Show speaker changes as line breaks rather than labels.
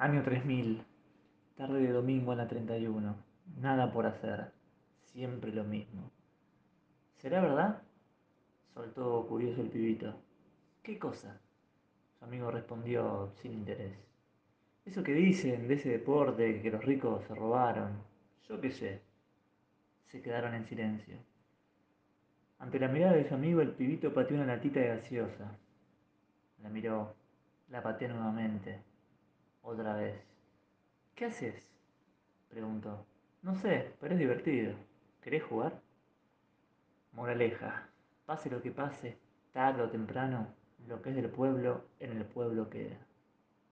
Año 3000. Tarde de domingo a la 31. Nada por hacer. Siempre lo mismo. ¿Será verdad? Soltó curioso el pibito. ¿Qué cosa? Su amigo respondió sin interés. Eso que dicen de ese deporte que los ricos se robaron. Yo qué sé. Se quedaron en silencio. Ante la mirada de su amigo, el pibito pateó una latita de gaseosa. La miró, la pateó nuevamente, otra vez. ¿Qué haces? preguntó. No sé, pero es divertido. ¿Querés jugar? Moraleja, pase lo que pase, tarde o temprano, lo que es del pueblo, en el pueblo queda.